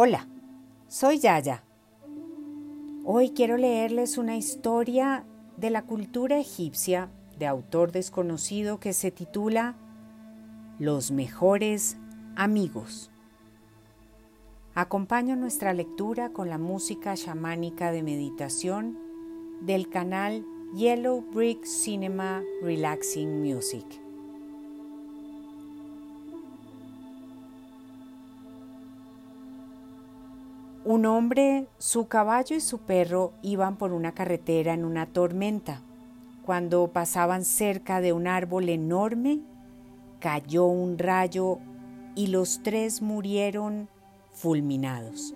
Hola, soy Yaya. Hoy quiero leerles una historia de la cultura egipcia de autor desconocido que se titula Los mejores amigos. Acompaño nuestra lectura con la música chamánica de meditación del canal Yellow Brick Cinema Relaxing Music. Un hombre, su caballo y su perro iban por una carretera en una tormenta. Cuando pasaban cerca de un árbol enorme, cayó un rayo y los tres murieron fulminados.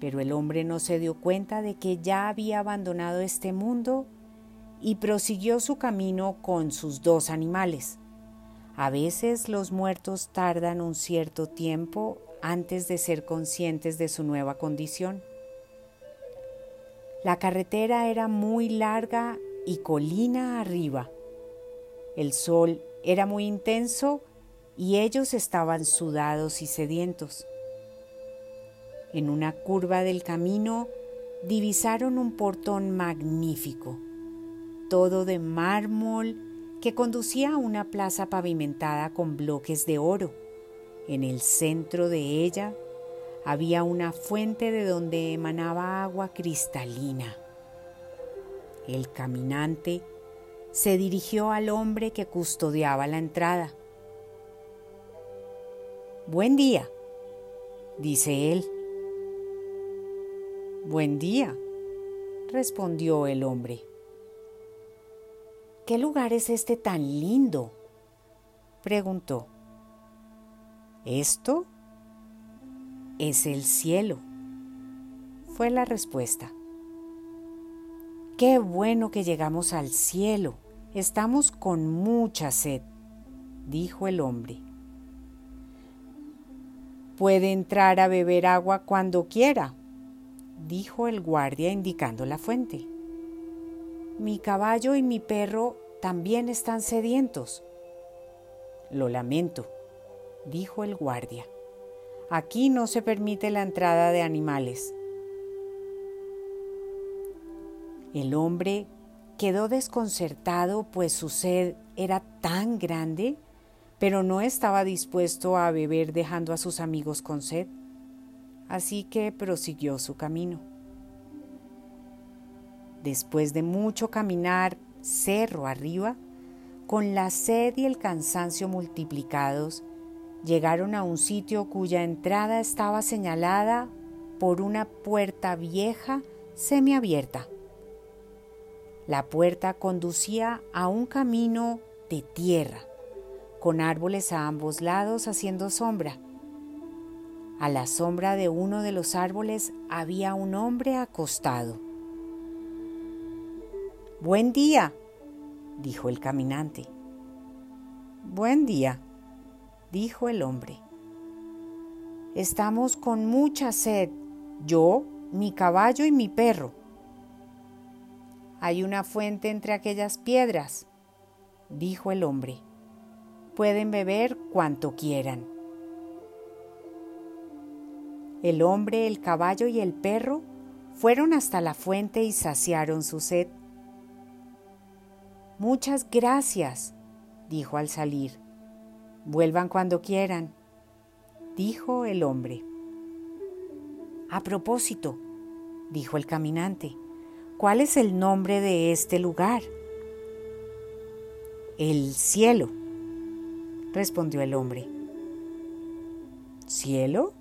Pero el hombre no se dio cuenta de que ya había abandonado este mundo y prosiguió su camino con sus dos animales. A veces los muertos tardan un cierto tiempo antes de ser conscientes de su nueva condición. La carretera era muy larga y colina arriba. El sol era muy intenso y ellos estaban sudados y sedientos. En una curva del camino divisaron un portón magnífico, todo de mármol, que conducía a una plaza pavimentada con bloques de oro. En el centro de ella había una fuente de donde emanaba agua cristalina. El caminante se dirigió al hombre que custodiaba la entrada. Buen día, dice él. Buen día, respondió el hombre. ¿Qué lugar es este tan lindo? preguntó. Esto es el cielo, fue la respuesta. Qué bueno que llegamos al cielo. Estamos con mucha sed, dijo el hombre. Puede entrar a beber agua cuando quiera, dijo el guardia indicando la fuente. Mi caballo y mi perro también están sedientos. Lo lamento, dijo el guardia. Aquí no se permite la entrada de animales. El hombre quedó desconcertado pues su sed era tan grande pero no estaba dispuesto a beber dejando a sus amigos con sed, así que prosiguió su camino. Después de mucho caminar cerro arriba, con la sed y el cansancio multiplicados, llegaron a un sitio cuya entrada estaba señalada por una puerta vieja semiabierta. La puerta conducía a un camino de tierra con árboles a ambos lados haciendo sombra. A la sombra de uno de los árboles había un hombre acostado. Buen día, dijo el caminante. Buen día, dijo el hombre. Estamos con mucha sed, yo, mi caballo y mi perro. Hay una fuente entre aquellas piedras, dijo el hombre pueden beber cuanto quieran. El hombre, el caballo y el perro fueron hasta la fuente y saciaron su sed. Muchas gracias, dijo al salir. Vuelvan cuando quieran, dijo el hombre. A propósito, dijo el caminante, ¿cuál es el nombre de este lugar? El cielo, respondió el hombre. ¿Cielo?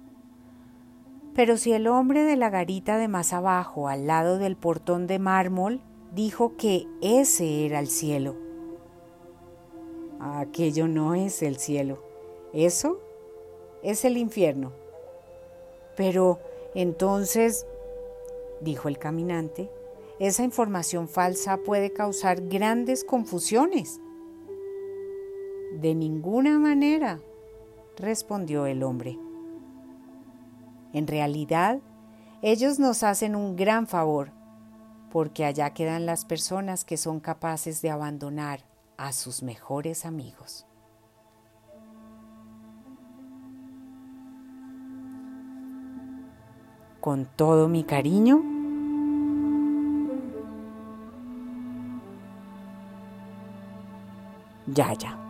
Pero si el hombre de la garita de más abajo, al lado del portón de mármol, dijo que ese era el cielo. Aquello no es el cielo. Eso es el infierno. Pero entonces, dijo el caminante, esa información falsa puede causar grandes confusiones. De ninguna manera, respondió el hombre. En realidad, ellos nos hacen un gran favor, porque allá quedan las personas que son capaces de abandonar a sus mejores amigos. con todo mi cariño. Yaya.